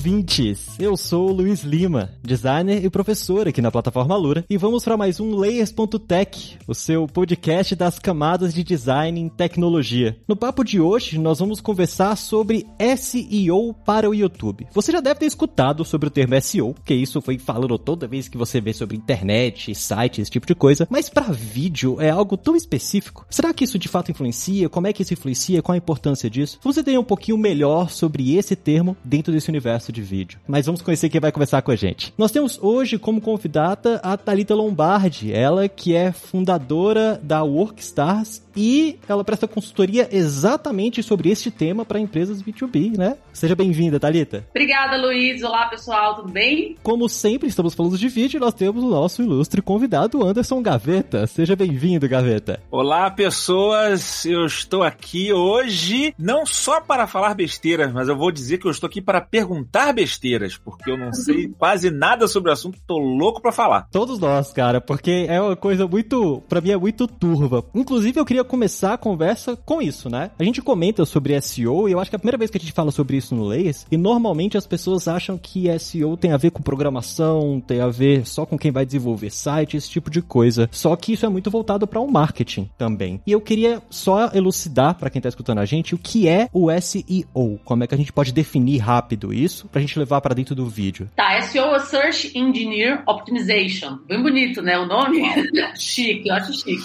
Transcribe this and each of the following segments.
Ouvintes! Eu sou Luiz Lima, designer e professor aqui na plataforma Lura, e vamos para mais um Layers.tech, o seu podcast das camadas de design em tecnologia. No papo de hoje, nós vamos conversar sobre SEO para o YouTube. Você já deve ter escutado sobre o termo SEO, que isso foi falando toda vez que você vê sobre internet, site, esse tipo de coisa, mas para vídeo é algo tão específico. Será que isso de fato influencia? Como é que isso influencia? Qual a importância disso? Vamos entender um pouquinho melhor sobre esse termo dentro desse universo de vídeo. Mas vamos conhecer quem vai conversar com a gente. Nós temos hoje como convidada a Talita Lombardi, ela que é fundadora da Workstars e ela presta consultoria exatamente sobre este tema para empresas B2B, né? Seja bem-vinda, Talita. Obrigada, Luiz. Olá, pessoal, tudo bem? Como sempre, estamos falando de vídeo e nós temos o nosso ilustre convidado, Anderson Gaveta. Seja bem-vindo, Gaveta. Olá, pessoas. Eu estou aqui hoje não só para falar besteiras, mas eu vou dizer que eu estou aqui para perguntar besteiras, porque eu não sei quase nada sobre o assunto, tô louco para falar. Todos nós, cara, porque é uma coisa muito, para mim é muito turva. Inclusive, eu queria começar a conversa com isso, né? A gente comenta sobre SEO e eu acho que é a primeira vez que a gente fala sobre isso no Layers, e normalmente as pessoas acham que SEO tem a ver com programação, tem a ver só com quem vai desenvolver site, esse tipo de coisa. Só que isso é muito voltado para o um marketing também. E eu queria só elucidar para quem tá escutando a gente o que é o SEO, como é que a gente pode definir rápido isso pra gente levar para dentro do vídeo. Tá, SEO é Search Engineer Optimization. Bem bonito, né, o nome? chique, eu acho chique.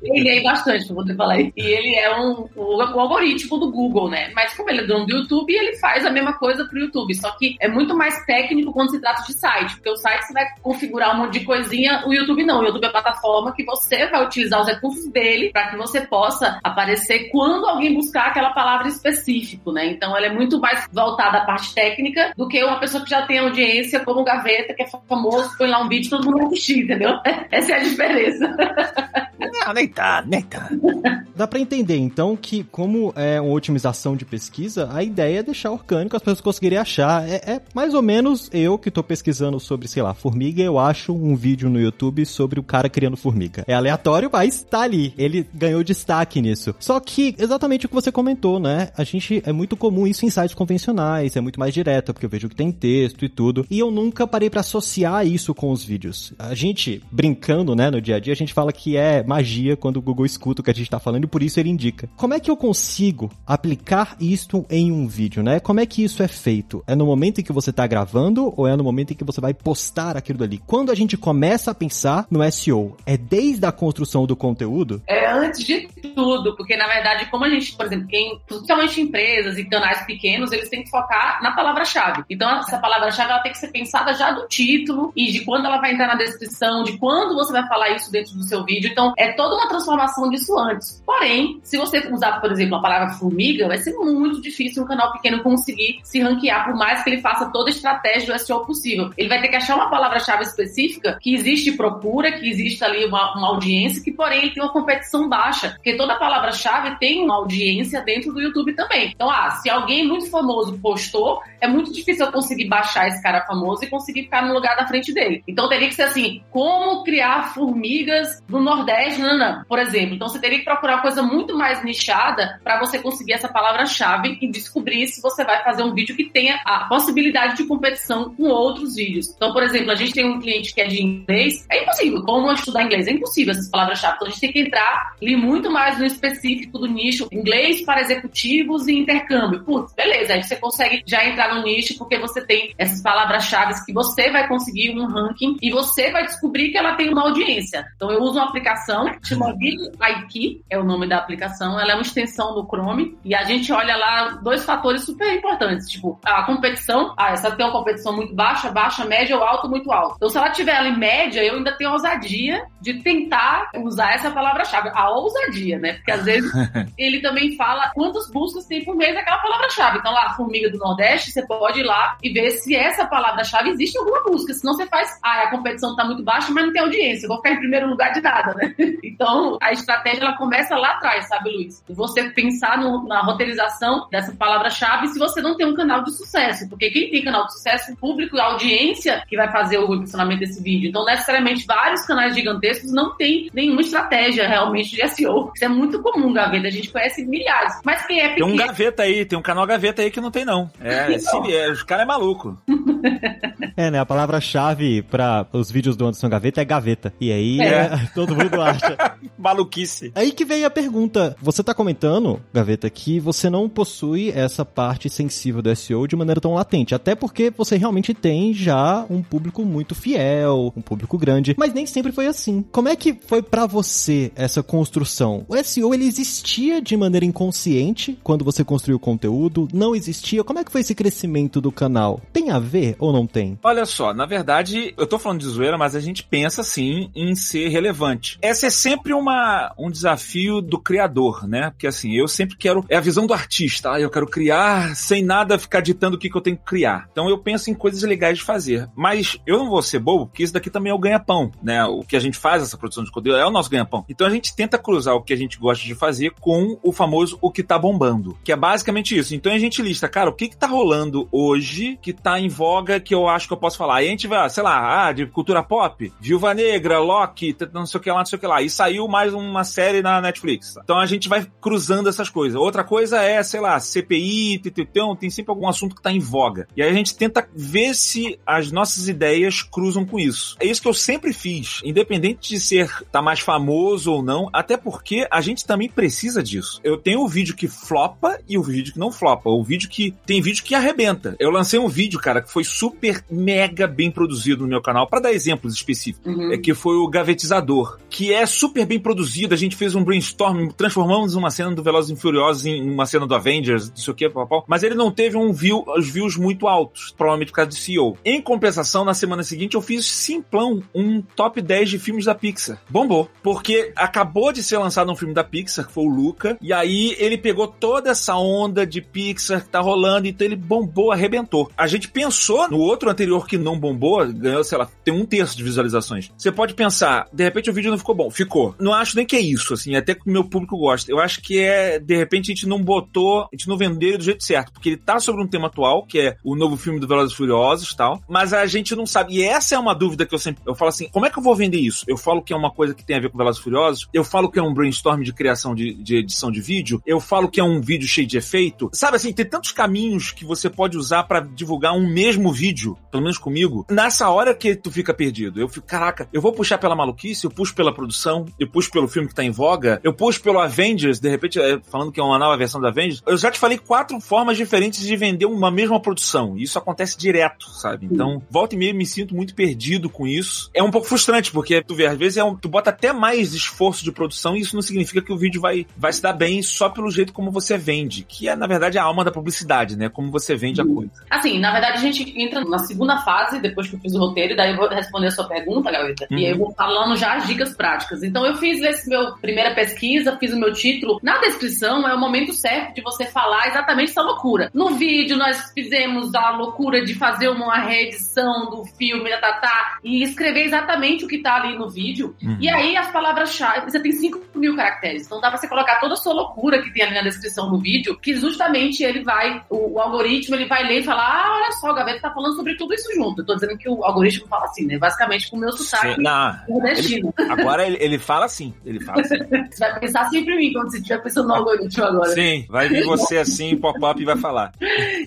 Peguei bastante pra poder falar. E ele é um, o, o, algoritmo do Google, né? Mas como ele é dono do YouTube, ele faz a mesma coisa pro YouTube. Só que é muito mais técnico quando se trata de site. Porque o site você vai configurar um monte de coisinha, o YouTube não. O YouTube é a plataforma que você vai utilizar os recursos dele para que você possa aparecer quando alguém buscar aquela palavra específico, né? Então ela é muito mais voltada à parte técnica do que uma pessoa que já tem audiência como Gaveta, que é famoso, põe lá um vídeo todo mundo assistir, entendeu? Essa é a diferença. Não, nem tá, nem tá. Dá pra entender, então, que como é uma otimização de pesquisa, a ideia é deixar orgânico, as pessoas conseguirem achar. É, é, mais ou menos eu que tô pesquisando sobre, sei lá, formiga, eu acho um vídeo no YouTube sobre o cara criando formiga. É aleatório, mas tá ali. Ele ganhou destaque nisso. Só que, exatamente o que você comentou, né? A gente, é muito comum isso em sites convencionais, é muito mais direto, porque eu vejo que tem texto e tudo. E eu nunca parei para associar isso com os vídeos. A gente, brincando, né, no dia a dia, a gente fala que é magia quando o Google escuta o que a gente tá falando e por isso ele indica. Como é que eu consigo aplicar isto em um vídeo, né? Como é que isso é feito? É no momento em que você tá gravando ou é no momento em que você vai postar aquilo dali? Quando a gente começa a pensar no SEO, é desde a construção do conteúdo? É antes de tudo, porque na verdade, como a gente, por exemplo, quem, principalmente empresas e canais pequenos, eles têm que focar na palavra-chave. Então, essa palavra-chave ela tem que ser pensada já do título e de quando ela vai entrar na descrição, de quando você vai falar isso dentro do seu vídeo. Então, é toda uma transformação disso antes. Porém, se você usar, por exemplo, a palavra formiga, vai ser muito difícil um canal pequeno conseguir se ranquear, por mais que ele faça toda a estratégia do SEO possível. Ele vai ter que achar uma palavra-chave específica que existe procura, que existe ali uma, uma audiência, que porém ele tem uma competição baixa, porque toda palavra-chave tem uma audiência dentro do YouTube também. Então, ah, se alguém muito famoso postou, é muito difícil eu conseguir baixar esse cara famoso e conseguir ficar no lugar da frente dele. Então teria que ser assim, como criar formigas no Nordeste, não, não, por exemplo. Então você teria que procurar coisa muito mais nichada para você conseguir essa palavra-chave e descobrir se você vai fazer um vídeo que tenha a possibilidade de competição com outros vídeos. Então, por exemplo, a gente tem um cliente que é de inglês, é impossível. Como estudar inglês? É impossível essas palavras-chave. Então a gente tem que entrar ali muito mais no específico do nicho inglês para executivos e intercâmbio. Putz, beleza, aí você consegue já entrar no nicho porque você tem essas palavras-chave que você vai conseguir um ranking e você vai descobrir que ela tem uma audiência. Então eu uso uma aplicação, chama VidIQ, é o nome da aplicação, ela é uma extensão do Chrome e a gente olha lá dois fatores super importantes, tipo a competição, ah, essa tem uma competição muito baixa, baixa, média ou alto, muito alto. Então se ela tiver ali média, eu ainda tenho ousadia de tentar usar essa palavra-chave, a ousadia, né? Porque às vezes ele também fala quantas buscas tem por mês aquela palavra-chave. Então lá, formiga do Nordeste, você pode ir lá e ver se essa palavra-chave existe em alguma busca. Senão você faz, ah, a competição tá muito baixa, mas não tem audiência. Eu vou ficar em primeiro lugar de nada, né? então, a estratégia ela começa lá atrás, sabe, Luiz? Você pensar no, na roteirização dessa palavra-chave se você não tem um canal de sucesso. Porque quem tem canal de sucesso, o público, a audiência que vai fazer o posicionamento desse vídeo. Então, necessariamente, vários canais gigantescos não têm nenhuma estratégia realmente de SEO. Isso é muito comum, Gaveta. A gente conhece milhares. Mas quem é pequeno... Tem um Gaveta aí, tem um canal Gaveta aí que não tem, não. É, então. esse, é os caras é maluco. é, né? A palavra-chave para os vídeos do Anderson Gaveta é gaveta. E aí, é. todo mundo acha. Maluquice. Aí que vem a pergunta. Você tá comentando, Gaveta, que você não possui essa parte sensível do SEO de maneira tão latente. Até porque você realmente tem já um público muito fiel, um público grande. Mas nem sempre foi assim. Como é que foi para você essa construção? O SEO, ele existia de maneira inconsciente quando você construiu o conteúdo? Não existia? Como é que foi esse crescimento do canal? Tem a ver ou não tem? Olha só, na verdade, eu tô falando de zoeira, mas a gente pensa sim em ser relevante. Essa é sempre uma, um desafio do criador, né? Porque assim, eu sempre quero. É a visão do artista. Ah, eu quero criar sem nada ficar ditando o que, que eu tenho que criar. Então eu penso em coisas legais de fazer. Mas eu não vou ser bobo, porque isso daqui também é o ganha-pão, né? O que a gente faz, essa produção de conteúdo, é o nosso ganha-pão. Então a gente tenta cruzar o que a gente gosta de fazer com o famoso o que tá bombando. Que é basicamente isso. Então a gente lista, cara, o que que tá rolando hoje que tá em voga que eu acho que eu posso falar. Aí a gente vai, sei lá, ah, de cultura pop, Viúva Negra, Loki, não sei o que lá, não sei o que lá. E saiu mais uma série na Netflix. Então a gente vai cruzando essas coisas. Outra coisa é, sei lá, CPI, então tem sempre algum assunto que tá em voga. E aí a gente tenta ver se as nossas ideias cruzam com isso. É isso que eu sempre fiz, independente de ser tá mais famoso ou não, até porque a gente também precisa disso. Eu tenho o vídeo que flopa e o vídeo que não flopa. O vídeo que tem vídeo que arrebenta. Eu lancei um vídeo, cara, que foi super mega bem produzido no meu canal, para dar exemplos específicos, uhum. é que foi o Gavetizador, que é super bem produzido. A gente fez um brainstorm, transformamos uma cena do Velozes e Furiosos em uma cena do Avengers, não sei o que, papapá, mas ele não teve um view, os views muito altos, provavelmente por causa do CEO. Em compensação, na semana seguinte eu fiz simplão um top 10 de filmes da Pixar. Bombou, porque acabou de ser lançado um filme da Pixar, que foi o Luca, e aí ele pegou toda essa onda de Pixar que tá rolando, então ele bombou, arrebentou. A gente pensou no outro anterior que não bombou, ganhou, sei lá, tem um terço de Você pode pensar, de repente o vídeo não ficou bom. Ficou. Não acho nem que é isso, assim, até que o meu público gosta. Eu acho que é, de repente, a gente não botou, a gente não vendeu ele do jeito certo, porque ele tá sobre um tema atual, que é o novo filme do Velozes e Furiosos e tal, mas a gente não sabe. E essa é uma dúvida que eu sempre, eu falo assim, como é que eu vou vender isso? Eu falo que é uma coisa que tem a ver com Velozes e Furiosos, eu falo que é um brainstorm de criação de, de edição de vídeo, eu falo que é um vídeo cheio de efeito. Sabe assim, tem tantos caminhos que você pode usar para divulgar um mesmo vídeo, pelo menos comigo, nessa hora que tu fica perdido. Eu fico, caraca, eu vou puxar pela maluquice, eu puxo pela produção, eu puxo pelo filme que tá em voga, eu puxo pelo Avengers, de repente, é, falando que é uma nova versão do Avengers. Eu já te falei quatro formas diferentes de vender uma mesma produção. E isso acontece direto, sabe? Então, volta e meia me sinto muito perdido com isso. É um pouco frustrante, porque tu vê, às vezes é um, tu bota até mais esforço de produção e isso não significa que o vídeo vai, vai se dar bem só pelo jeito como você vende, que é, na verdade, a alma da publicidade, né? Como você vende a coisa. Assim, na verdade, a gente entra na segunda fase, depois que eu fiz o roteiro, e daí eu vou responder a sua pergunta, Gaveta, uhum. e aí eu vou falando já as dicas práticas. Então, eu fiz esse meu primeira pesquisa, fiz o meu título. Na descrição é o momento certo de você falar exatamente essa loucura. No vídeo, nós fizemos a loucura de fazer uma reedição do filme da Tatá e escrever exatamente o que tá ali no vídeo. Uhum. E aí, as palavras-chave, você tem 5 mil caracteres. Então, dá pra você colocar toda a sua loucura que tem ali na descrição do vídeo, que justamente ele vai, o, o algoritmo, ele vai ler e falar: ah, olha só, o Gaveta tá falando sobre tudo isso junto. Eu tô dizendo que o algoritmo fala assim, né? Basicamente com o meu sotaque Sim, nordestino. Ele, agora ele, ele fala assim, ele fala assim. você vai pensar sempre em mim quando você estiver pensando no algoritmo agora. Sim, vai vir você assim, pop-up e vai falar.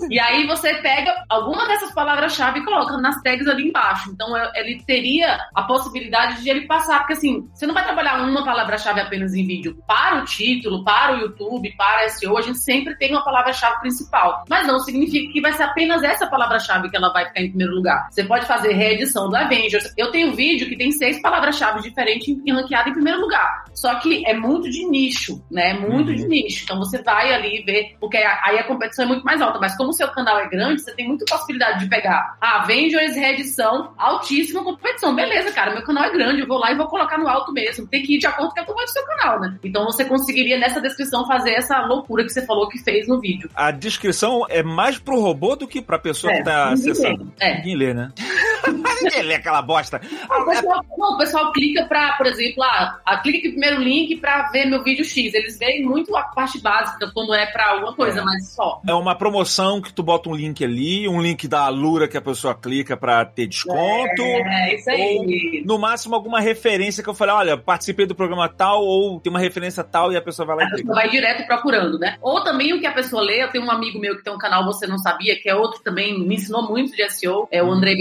E aí você pega alguma dessas palavras-chave e coloca nas tags ali embaixo. Então ele teria a possibilidade de ele passar, porque assim, você não vai trabalhar uma palavra-chave apenas em vídeo. Para o título, para o YouTube, para SEO, a gente sempre tem uma palavra-chave principal. Mas não significa que vai ser apenas essa palavra-chave que ela vai ficar em primeiro lugar. Você pode fazer reedição do Avengers. Eu tenho vídeo que tem seis palavras-chave diferentes e ranqueado em primeiro lugar. Só que é muito de nicho, né? Muito uhum. de nicho. Então você vai ali ver, porque aí a competição é muito mais alta. Mas como o seu canal é grande, você tem muita possibilidade de pegar a Avengers reedição, altíssima competição. Beleza, cara, meu canal é grande, eu vou lá e vou colocar no alto mesmo. Tem que ir de acordo com o tamanho do seu canal, né? Então você conseguiria nessa descrição fazer essa loucura que você falou que fez no vídeo. A descrição é mais pro robô do que pra pessoa é, que tá acessando. É. Ninguém lê, né? Ninguém lê aquela bosta. O pessoal, não, o pessoal clica pra, por exemplo, ah, ah, clica aqui no primeiro link pra ver meu vídeo X. Eles veem muito a parte básica quando é pra alguma coisa, É. mas só. É uma promoção que tu bota um link ali, um link da Alura que a pessoa clica pra ter desconto. É, isso aí. No máximo, alguma referência que eu falei, olha, participei do programa tal, ou tem uma referência tal, e a pessoa vai lá A e clica. pessoa vai direto procurando, né? Ou também o que a pessoa lê, eu tenho um amigo meu que tem um canal Você Não Sabia, que é outro também, me ensinou muito de SEO, é o André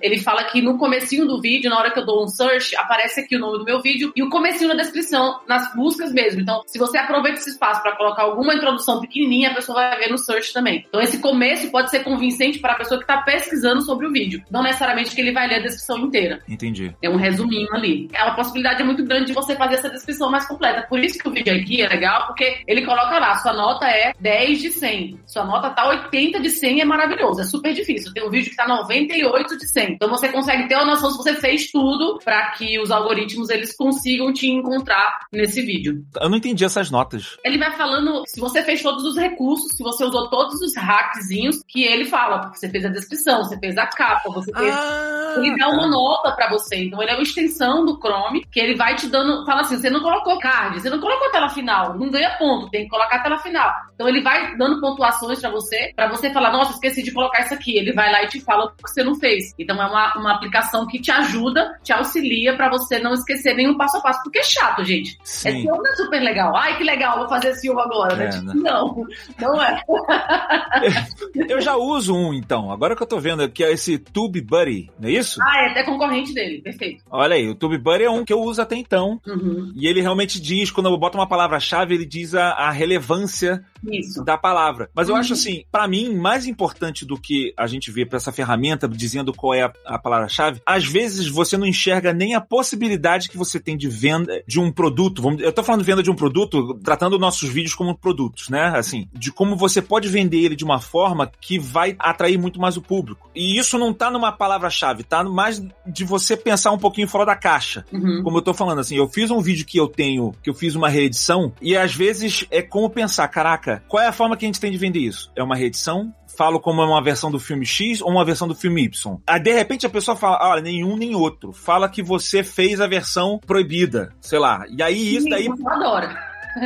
Ele fala que no comecinho do vídeo, na hora que eu dou um search, aparece aqui o nome do meu vídeo e o comecinho na descrição, nas buscas mesmo. Então, se você aproveita esse espaço para colocar alguma introdução pequenininha, a pessoa vai ver no search também. Então, esse começo pode ser convincente para a pessoa que está pesquisando sobre o vídeo. Não necessariamente que ele vai ler a descrição inteira. Entendi. Tem um resuminho ali. É uma possibilidade muito grande de você fazer essa descrição mais completa. Por isso que o vídeo aqui é legal, porque ele coloca lá, sua nota é 10 de 100. Sua nota tá 80 de 100, é maravilhoso. É super difícil. Tem um vídeo que tá 98 de 100. Então você consegue ter uma noção se você fez tudo para que os algoritmos eles consigam te encontrar nesse vídeo. Eu não entendi essas notas. Ele vai falando se você fez todos os recursos, se você usou todos os hackzinhos que ele fala. Porque você fez a descrição, você fez a capa, você fez Ah, ele dá uma nota pra você. Então ele é uma extensão do Chrome que ele vai te dando. Fala assim: você não colocou card, você não colocou tela final, não ganha ponto, tem que colocar a tela final. Então ele vai dando pontuações pra você, pra você falar: nossa, esqueci de colocar isso aqui. Ele vai lá e te fala o que você não fez. Então é uma, uma aplicação que te ajuda, te auxilia pra você não esquecer nenhum passo a passo. Porque é chato, gente. Sim. Esse não é super legal. Ai, que legal, vou fazer esse agora, É, né? Tipo, né? não, não é. Eu já uso um, então. Agora que eu tô vendo, que é esse TubeBuddy, não é isso? Ah, é até concorrente dele, perfeito. Olha aí, o TubeBuddy é um que eu uso até então. Uhum, E ele realmente diz, quando eu boto uma palavra-chave, ele diz a, a relevância isso. da palavra. Mas eu Uhum. acho assim, pra mim, mais importante do que a gente vê pra essa ferramenta dizendo qual é a, a palavra-chave, às vezes você não enxerga nem a possibilidade que você tem de venda de um produto. Vamos, eu tô falando de venda de um produto, tratando nossos vídeos como produtos, né? Assim, de como você pode vender ele de uma forma que vai atrair muito mais o público. E isso não tá numa palavra-chave, tá mais de você pensar um pouquinho fora da caixa Uhum. como eu tô falando, assim, eu fiz um vídeo que eu tenho, que eu fiz uma reedição, e às vezes é como pensar, caraca, qual é a forma que a gente tem de vender isso? É uma reedição? Falo como é uma versão do filme X ou uma versão do filme Y. Aí, de repente, a pessoa fala, olha, nenhum nem outro. Fala que você fez a versão proibida, sei lá. E aí, isso daí Eu adoro.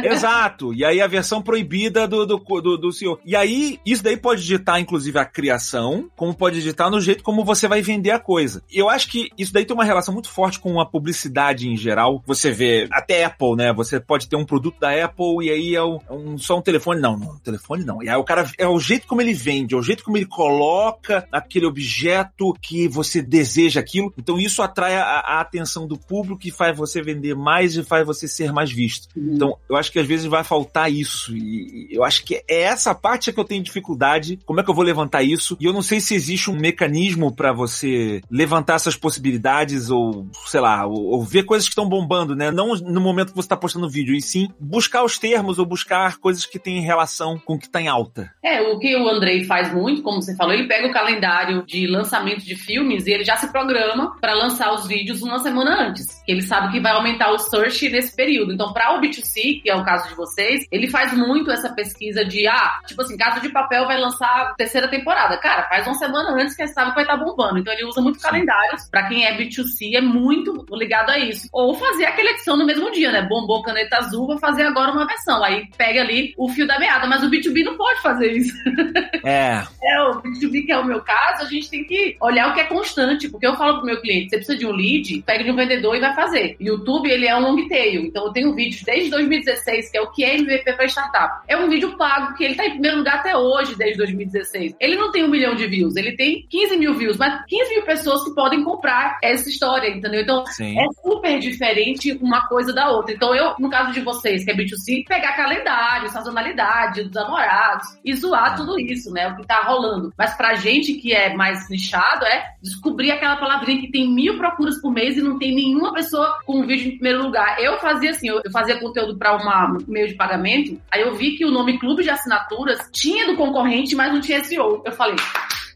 Exato. E aí a versão proibida do, do, do, do senhor. E aí, isso daí pode ditar, inclusive, a criação, como pode ditar no jeito como você vai vender a coisa. E eu acho que isso daí tem uma relação muito forte com a publicidade em geral. Você vê, até Apple, né? Você pode ter um produto da Apple e aí é um, é um- só um telefone. Não, não, telefone não. E aí o cara, é o jeito como ele vende, é o jeito como ele coloca aquele objeto que você deseja aquilo. Então isso atrai a, a atenção do público e faz você vender mais e faz você ser mais visto. Então, eu acho que às vezes vai faltar isso. E eu acho que é essa parte que eu tenho dificuldade. Como é que eu vou levantar isso? E eu não sei se existe um mecanismo pra você levantar essas possibilidades ou, sei lá, ou, ou ver coisas que estão bombando, né? Não no momento que você tá postando o vídeo, e sim buscar os termos ou buscar coisas que têm relação com o que tá em alta. É, o que o Andrei faz muito, como você falou, ele pega o calendário de lançamento de filmes e ele já se programa para lançar os vídeos uma semana antes. Ele sabe que vai aumentar o search nesse período. Então, para o B2C, que é o caso de vocês, ele faz muito essa pesquisa de, ah, tipo assim, Casa de Papel vai lançar a terceira temporada. Cara, faz uma semana antes que sabe que vai estar bombando. Então, ele usa muito calendários. Para quem é B2C, é muito ligado a isso. Ou fazer aquela edição no mesmo dia, né? Bombou caneta azul, vou fazer agora uma versão. Aí pega ali o fio da meada. Mas o B2B não pode fazer isso. É, É, o B2B, que é o meu caso, a gente tem que olhar o que é constante. Porque eu falo pro meu cliente, você precisa de um lead, pega de um vendedor e vai fazer. YouTube, ele é um long tail. Então eu tenho vídeos desde 2016, que é o que é MVP para startup. É um vídeo pago, que ele tá em primeiro lugar até hoje, desde 2016. Ele não tem um milhão de views, ele tem 15 mil views, mas 15 mil pessoas que podem comprar essa história, entendeu? Então, sim. é super diferente uma coisa da outra. Então, eu, no caso de vocês, que é B2C, pegar calendário, sazonalidade dos namorados e zoar tudo isso, né? O que tá rolando. Mas pra gente que é mais nichado, é descobrir aquela palavrinha que tem mil procuras por mês e não tem nenhuma pessoa com um vídeo em primeiro lugar. Eu fazia assim, eu, eu fazia conteúdo pra uma um meio de pagamento, aí eu vi que o nome Clube de Assinaturas tinha do concorrente, mas não tinha SEO. Eu falei,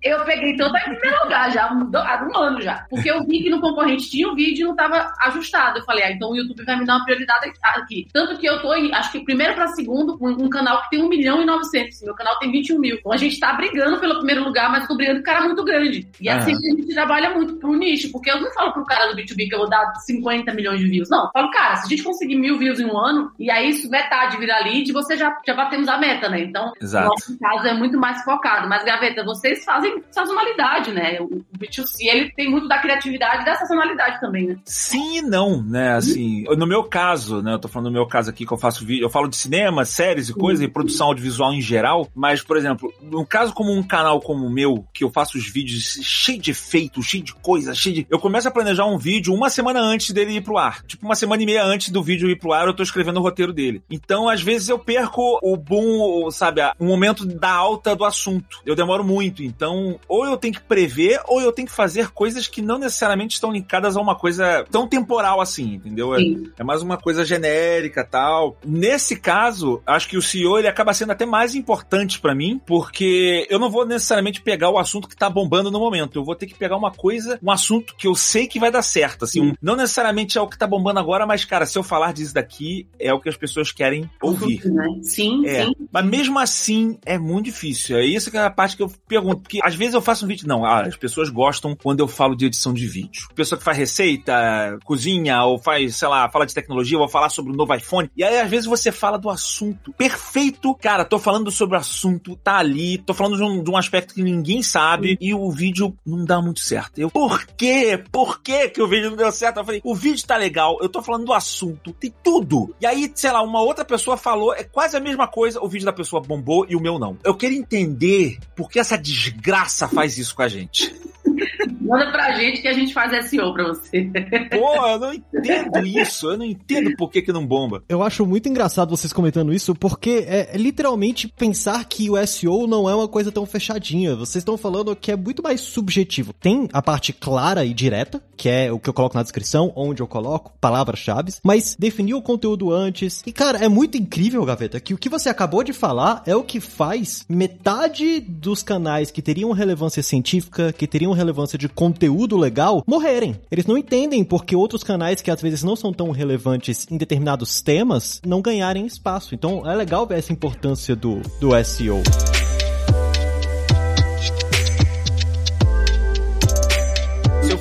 Eu peguei toda em primeiro lugar já, há um ano já. Porque eu vi que no concorrente tinha o vídeo e não estava ajustado. Eu falei, ah, então o YouTube vai me dar uma prioridade aqui. Tanto que eu tô em, acho que primeiro para segundo, um, um, canal que tem 1 milhão e 900. Meu canal tem 21 mil. Então a gente tá brigando pelo primeiro lugar, mas tô brigando com cara muito grande. E é assim que a gente trabalha muito pro nicho, porque eu não falo pro cara do B2B que eu vou dar 50 milhões de views. Não, eu falo, cara, se a gente conseguir mil views em um ano, e aí isso metade virar lead, você já, já batemos a meta, né? Então, Exato. no nosso caso é muito mais focado. Mas, Gaveta, vocês fazem sazonalidade, né? O B2C, ele tem muito da criatividade e da sazonalidade também, né? Sim e não, né? Assim, no meu caso, né? Eu tô falando no meu caso aqui que eu faço vídeo, eu falo de cinema, séries e coisas, e produção audiovisual em geral, mas, por exemplo, no caso como um canal como o meu, que eu faço os vídeos cheio de efeito, cheio de coisa, cheio de. Eu começo a planejar um vídeo uma semana antes dele ir pro ar. Tipo, uma semana e meia antes do vídeo ir pro ar, eu tô escrevendo o roteiro dele. Então, às vezes, eu perco o boom, sabe, o momento da alta do assunto. Eu demoro muito. Então, ou eu tenho que prever, ou eu tenho que fazer coisas que não necessariamente estão linkadas a uma coisa tão temporal assim, entendeu? É, é, mais uma coisa genérica tal. Nesse caso, acho que o CEO ele acaba sendo até mais importante para mim, porque eu não vou necessariamente pegar o assunto que tá bombando no momento. Eu vou ter que pegar uma coisa, um assunto que eu sei que vai dar certo. Assim, um, não necessariamente é o que tá bombando agora, mas, cara, se eu falar disso daqui, é o que as pessoas querem ouvir. Sim, é. sim. Mas mesmo assim, é muito difícil. É isso que é a parte que eu pergunto. Porque às vezes eu faço um vídeo. Não, ah, as pessoas gostam quando eu falo de edição de vídeo. Pessoa que faz receita, cozinha, ou faz, sei lá, fala de tecnologia, ou falar sobre o novo iPhone. E aí, às vezes, você fala do assunto perfeito. Cara, tô falando sobre o assunto, tá ali, tô falando de um, de um aspecto que ninguém sabe, e o vídeo não dá muito certo. Eu, por quê? Por quê que o vídeo não deu certo? Eu falei, o vídeo tá legal, eu tô falando do assunto, tem tudo. E aí, sei lá, uma outra pessoa falou, é quase a mesma coisa, o vídeo da pessoa bombou e o meu não. Eu quero entender por que essa desgraça faz isso com a gente. Manda pra gente que a gente faz SEO pra você. Pô, eu não entendo isso. Eu não entendo por que, que não bomba. Eu acho muito engraçado vocês comentando isso, porque é, é literalmente pensar que o SEO não é uma coisa tão fechadinha. Vocês estão falando que é muito mais subjetivo. Tem a parte clara e direta, que é o que eu coloco na descrição, onde eu coloco palavras-chave, mas definir o conteúdo antes. E, cara, é muito incrível, Gaveta, que o que você acabou de falar é o que faz metade dos canais que teriam relevância científica, que teriam relevância de conteúdo legal, morrerem. Eles não entendem porque outros canais que às vezes não são tão relevantes em determinados temas não ganharem espaço. Então é legal ver essa importância do, do SEO.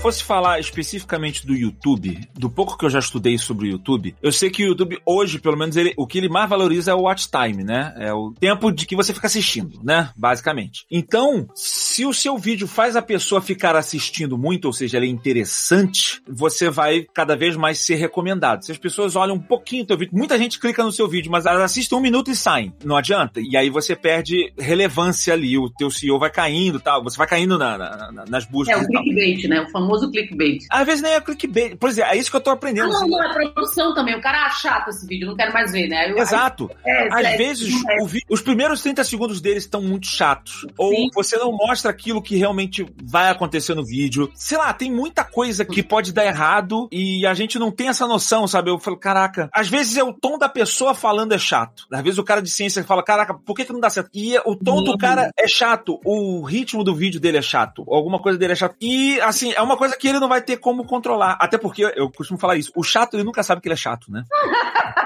Fosse falar especificamente do YouTube, do pouco que eu já estudei sobre o YouTube, eu sei que o YouTube hoje, pelo menos, ele, o que ele mais valoriza é o watch time, né? É o tempo de que você fica assistindo, né? Basicamente. Então, se o seu vídeo faz a pessoa ficar assistindo muito, ou seja, ele é interessante, você vai cada vez mais ser recomendado. Se as pessoas olham um pouquinho o teu vídeo, muita gente clica no seu vídeo, mas elas assistem um minuto e saem. Não adianta. E aí você perde relevância ali, o teu CEO vai caindo tal, você vai caindo na, na, nas buscas. É o clickbait, né? O famoso clickbait. Às vezes nem é clickbait. Por exemplo, é isso que eu tô aprendendo. Ah, não, não, é produção também. O cara acha chato esse vídeo, não quero mais ver, né? Eu, Exato. Aí, é, Às é, vezes, é. os primeiros 30 segundos deles estão muito chatos. Ou Sim. você não mostra aquilo que realmente vai acontecer no vídeo. Sei lá, tem muita coisa que pode dar errado e a gente não tem essa noção, sabe? Eu falo, caraca, às vezes é o tom da pessoa falando é chato. Às vezes o cara de ciência fala, caraca, por que, que não dá certo? E o tom do cara é chato, o ritmo do vídeo dele é chato, alguma coisa dele é chato. E, assim, é uma coisa que ele não vai ter como controlar. Até porque, eu costumo falar isso, o chato, ele nunca sabe que ele é chato, né?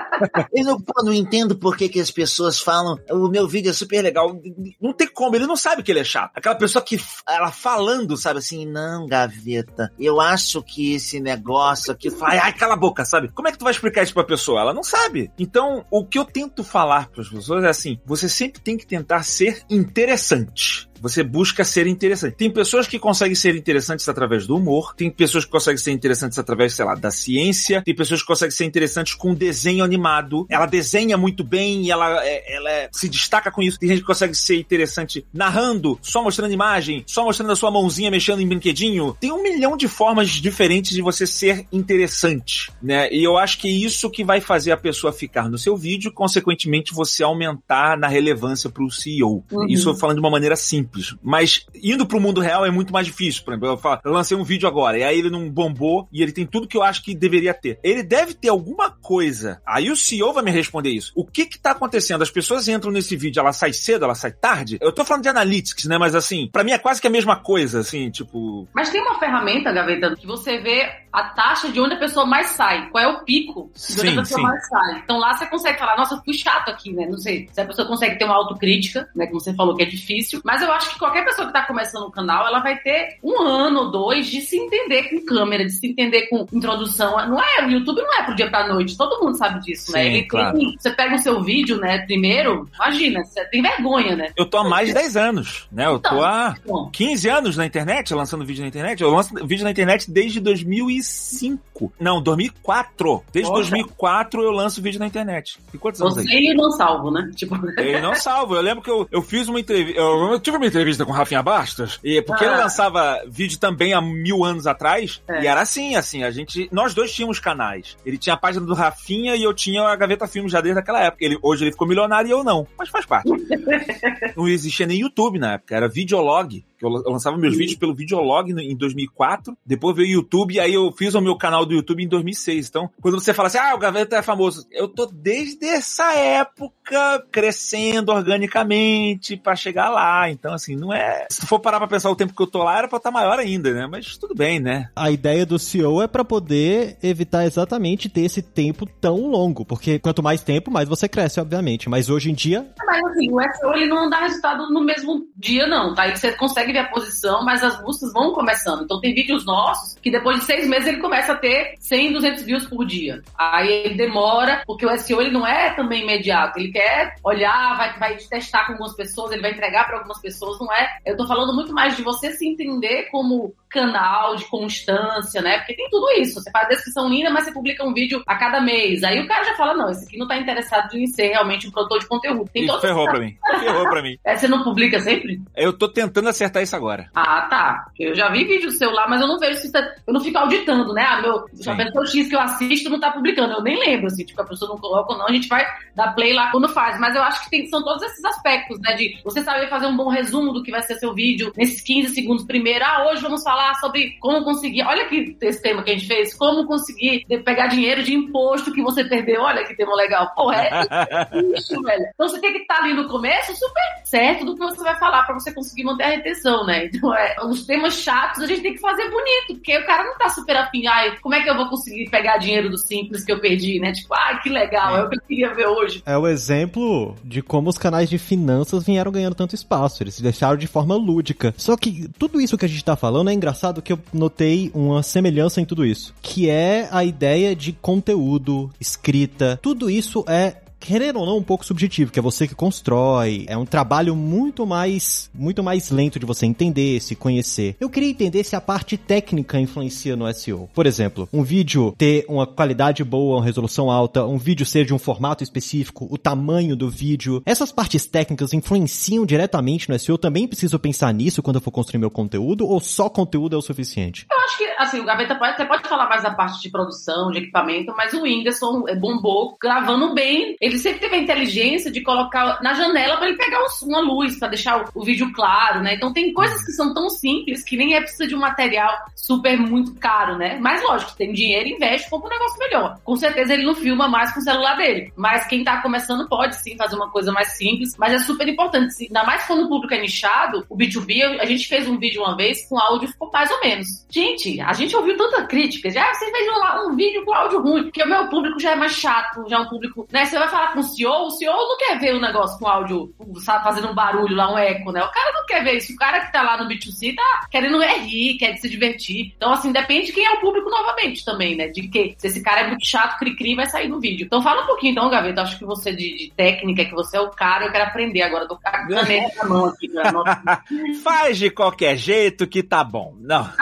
eu não, pô, não entendo por que, que as pessoas falam, o meu vídeo é super legal. Não tem como, ele não sabe que ele é chato. Aquela pessoa que, ela falando, sabe assim, não, gaveta, eu acho que esse negócio aqui, ai, ai, cala a boca, sabe? Como é que tu vai explicar isso pra pessoa? Ela não sabe. Então, o que eu tento falar para as pessoas é assim, você sempre tem que tentar ser interessante. Você busca ser interessante. Tem pessoas que conseguem ser interessantes através do humor, tem pessoas que conseguem ser interessantes através, sei lá, da ciência, tem pessoas que conseguem ser interessantes com desenho animado. Ela desenha muito bem e ela, é, ela se destaca com isso. Tem gente que consegue ser interessante narrando, só mostrando imagem, só mostrando a sua mãozinha mexendo em brinquedinho. Tem um milhão de formas diferentes de você ser interessante, né? E eu acho que é isso que vai fazer a pessoa ficar no seu vídeo, consequentemente você aumentar na relevância para o CEO. Uhum. Isso falando de uma maneira simples simples, mas indo pro mundo real é muito mais difícil. Por exemplo, eu, falo, eu lancei um vídeo agora, e aí ele não bombou, e ele tem tudo que eu acho que deveria ter. Ele deve ter alguma coisa. Aí o CEO vai me responder isso. O que que tá acontecendo? As pessoas entram nesse vídeo, ela sai cedo, ela sai tarde? Eu tô falando de analytics, né? Mas assim, para mim é quase que a mesma coisa, assim, tipo. Mas tem uma ferramenta, Gaveta, que você vê a taxa de onde a pessoa mais sai. Qual é o pico de onde Sim, a pessoa sim. mais sai. Então lá você consegue falar, nossa, eu fui chato aqui, né? Não sei. Se a pessoa consegue ter uma autocrítica, né? Como você falou que é difícil. Mas eu acho que qualquer pessoa que tá começando um canal, ela vai ter um ano ou dois de se entender com câmera, de se entender com introdução. Não é, o YouTube não é pro dia pra noite. Todo mundo sabe disso, né? Sim, Ele claro. tem, você pega o seu vídeo, né? Primeiro, imagina, você tem vergonha, né? Eu tô há mais de 10 anos, né? Eu tô Então, há Bom, 15 anos na internet, lançando vídeo na internet. Eu lanço vídeo na internet desde 2005. Não, 2004. Desde Nossa. 2004 eu lanço vídeo na internet. E quantos anos aí? você e não salvo, né? Tipo, Ele não salvo. Eu lembro que eu, eu fiz uma entrevista. Eu, eu tive uma entrevista com o Rafinha Bastos. E porque Ah. ele lançava vídeo também há mil anos atrás. É. E era assim, assim, a gente. Nós dois tínhamos canais. Ele tinha a página do Rafinha e eu tinha a Gaveta Filmes já desde aquela época. Ele, hoje ele ficou milionário e eu não. Mas faz parte. não existia nem YouTube na época, era videolog. Que Eu lançava meus vídeos pelo videolog no- em 2004. Depois veio o YouTube e aí eu fiz o meu canal do YouTube em 2006. Então, quando você fala assim, ah, o Gaveta é famoso, eu tô desde essa época crescendo organicamente pra chegar lá. Então, assim, não é. Se tu for parar pra pensar o tempo que eu tô lá, era pra estar maior ainda, né? Mas tudo bem, né? A ideia do CEO é pra poder evitar exatamente ter esse tempo tão longo, porque quanto mais tempo, mais você cresce, obviamente. Mas hoje em dia, Mas assim, o SEO ele não dá resultado no mesmo dia, não, tá? Aí você consegue ver a posição, mas as buscas vão começando. Então tem vídeos nossos que depois de seis meses ele começa a ter 100, 200 views por dia. Aí ele demora, porque o SEO ele não é também imediato. Ele quer olhar, vai, vai testar com algumas pessoas, ele vai entregar para algumas pessoas, não é? Eu tô falando muito mais de você se entender como canal, de constância, né? Porque tem tudo isso. Você faz a descrição linda, mas você publica um vídeo a cada mês. Aí o cara já fala, não, esse aqui não tá interessado em ser realmente um produtor de conteúdo. Tem Isso ferrou pra mim. Ferrou pra mim. É, Você não publica sempre? Eu tô tentando acertar isso agora. Ah, tá. Eu já vi vídeo seu lá, mas eu não vejo se tá... Eu não fico auditando, né? Ah, meu, já pessoa X que eu assisto não tá publicando. Eu nem lembro, assim, tipo, a pessoa não coloca ou não, a gente vai dar play lá quando faz. Mas eu acho que tem, são todos esses aspectos, né? De você saber fazer um bom resumo do que vai ser seu vídeo nesses 15 segundos primeiro. Ah, hoje vamos falar sobre como conseguir. Olha que esse tema que a gente fez, como conseguir pegar dinheiro de imposto que você perdeu. Olha que tema legal. Porra, é isso, velho. Então você tem que estar ali no começo super certo do que você vai falar pra você conseguir manter a retenção, né? Então é, os temas chatos a gente tem que fazer bonito, porque o cara não tá super afim, ai, como é que eu vou conseguir pegar dinheiro do simples que eu perdi, né? Tipo, ai, que legal, é o que eu queria ver hoje. é o exemplo de como os canais de finanças vieram ganhando tanto espaço. Eles se deixaram de forma lúdica. Só que tudo isso que a gente tá falando é engraçado que eu notei uma semelhança em tudo isso. Que é a ideia de conteúdo, escrita. Tudo isso é querendo ou não, um pouco subjetivo, que é você que constrói, é um trabalho muito mais, muito mais lento de você entender, se conhecer. Eu queria entender se a parte técnica influencia no SEO. Por exemplo, um vídeo ter uma qualidade boa, uma resolução alta, um vídeo ser de um formato específico, o tamanho do vídeo. Essas partes técnicas influenciam diretamente no SEO. Eu também preciso pensar nisso quando eu for construir meu conteúdo, ou só conteúdo é o suficiente? Eu acho que, assim, o Gaveta pode, você pode falar mais da parte de produção, de equipamento, mas o Whindersson é, bombou gravando bem. Ele sempre teve a inteligência de colocar na janela pra ele pegar um- uma luz, pra deixar o, vídeo claro, né? Então tem coisas que são tão simples que nem é preciso de um material super muito caro, né? Mas lógico, tem dinheiro, investe, compra um negócio melhor. Com certeza ele não filma mais com o celular dele. Mas quem tá começando pode sim fazer uma coisa mais simples, mas é super importante. Ainda mais quando o público é nichado, o B2B, a gente fez um vídeo uma vez com áudio ficou mais ou menos. Gente, a gente ouviu tanta crítica. Já você fez um, um vídeo com áudio ruim, porque o meu público já é mais chato, já é um público. Né? Você vai com o CEO, o CEO não quer ver o negócio com áudio, sabe, fazendo um barulho lá, um eco, né? O cara não quer ver isso. O cara que tá lá no B2C tá querendo rir, quer se divertir. Então, assim, depende de quem é o público novamente também, né? De que se esse cara é muito chato, cri-cri, vai sair no vídeo. Então fala um pouquinho, então, Gaveta. Acho que você de, de técnica, que você é o cara, eu quero aprender agora. Tô com a caneta na mão aqui. Faz de qualquer jeito que tá bom. Não.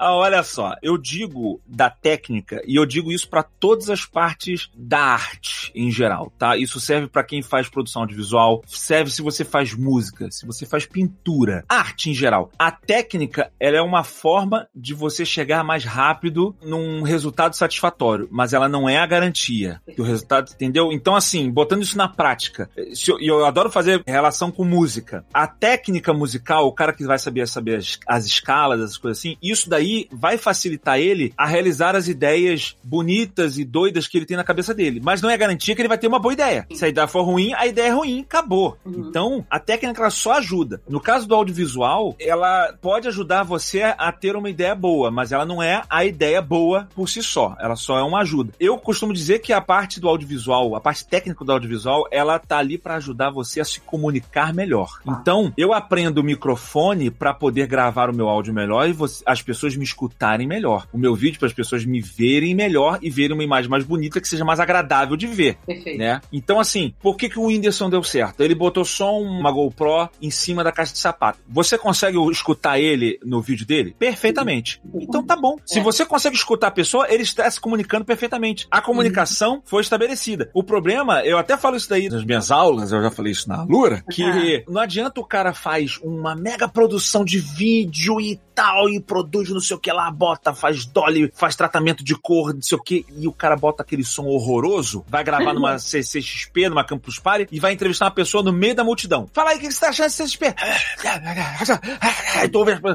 Ah, olha só, eu digo da técnica e eu digo isso para todas as partes da arte em geral, tá? Isso serve para quem faz produção audiovisual, serve se você faz música, se você faz pintura, arte em geral, a técnica ela é uma forma de você chegar mais rápido num resultado satisfatório, mas ela não é a garantia do resultado, entendeu? Então, assim, botando isso na prática, se eu, eu adoro fazer relação com música. A técnica musical, o cara que vai saber saber as, as escalas, as coisas assim, isso daí vai facilitar ele a realizar as ideias bonitas e doidas que ele tem na cabeça dele. Mas não é garantia que ele vai ter uma boa ideia. Se a ideia for ruim, a ideia é ruim, acabou. Uhum. Então, a técnica ela só ajuda. No caso do audiovisual, ela pode ajudar você a ter uma ideia boa, mas ela não é a ideia boa por si só. Ela só é uma ajuda. Eu costumo dizer que a parte do audiovisual, a parte técnica do audiovisual, ela tá ali para ajudar você a se comunicar melhor. Então, eu aprendo o microfone para poder gravar o meu áudio melhor e você- as pessoas me escutarem melhor. O meu vídeo para as pessoas me verem melhor e verem uma imagem mais bonita que seja mais agradável de ver Perfeito. né? Então, assim, por que, que o Whindersson deu certo? Ele botou só uma GoPro em cima da caixa de sapato. Você consegue escutar ele no vídeo dele? Perfeitamente. Então tá bom. Se É. você consegue escutar a pessoa, ele está se comunicando perfeitamente. A comunicação foi estabelecida. O problema, eu até falo isso daí nas minhas aulas, eu já falei isso na Lura, que não adianta o cara faz uma mega produção de vídeo e tal, e produz não sei o que lá, bota, faz dolly, faz tratamento de cor, não sei o que, e o cara bota aquele som horroroso, vai gravar numa CCXP, numa Campus Party, e vai entrevistar uma pessoa no meio da multidão. Fala aí, o que você tá achando de CCXP?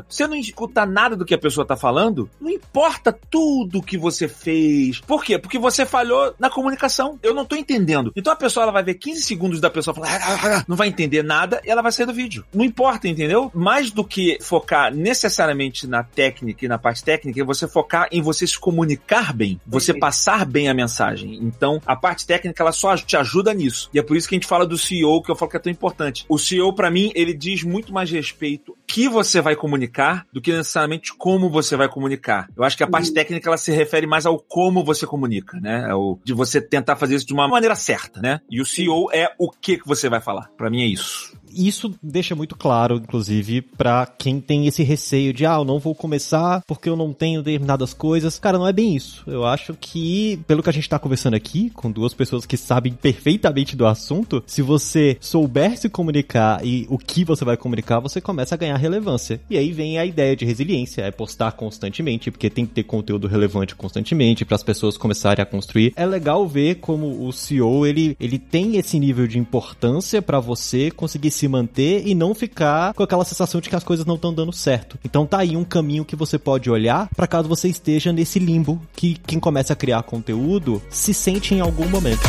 Você não escuta nada do que a pessoa tá falando, não importa tudo que você fez. Por quê? Porque você falhou na comunicação. Eu não tô entendendo. Então a pessoa ela vai ver 15 segundos da pessoa falar, não vai entender nada e ela vai sair do vídeo. Não importa, entendeu? Mais do que focar necessariamente na técnica e na parte técnica, é você focar em você se comunicar bem, você passar bem a mensagem. Então, a parte técnica ela só te ajuda nisso. E é por isso que a gente fala do CEO, que eu falo que é tão importante. O CEO, pra mim, ele diz muito mais respeito que você vai comunicar do que necessariamente como você vai comunicar. Eu acho que a parte técnica ela se refere mais ao como você comunica, né? É o de você tentar fazer isso de uma maneira certa, né? E o CEO é o que que você vai falar. Pra mim é isso. Isso deixa muito claro, inclusive, pra quem tem esse receio de, ah, eu não vou começar porque eu não tenho determinadas coisas. Cara, não é bem isso. Eu acho que, pelo que a gente tá conversando aqui, com duas pessoas que sabem perfeitamente do assunto, se você souber se comunicar e o que você vai comunicar, você começa a ganhar relevância. E aí vem a ideia de resiliência, é postar constantemente, porque tem que ter conteúdo relevante constantemente para as pessoas começarem a construir. É legal ver como o CEO, ele, ele tem esse nível de importância pra você conseguir se manter e não ficar com aquela sensação de que as coisas não estão dando certo. Então tá aí um caminho que você pode olhar pra caso você esteja nesse limbo que quem começa a criar conteúdo se sente em algum momento.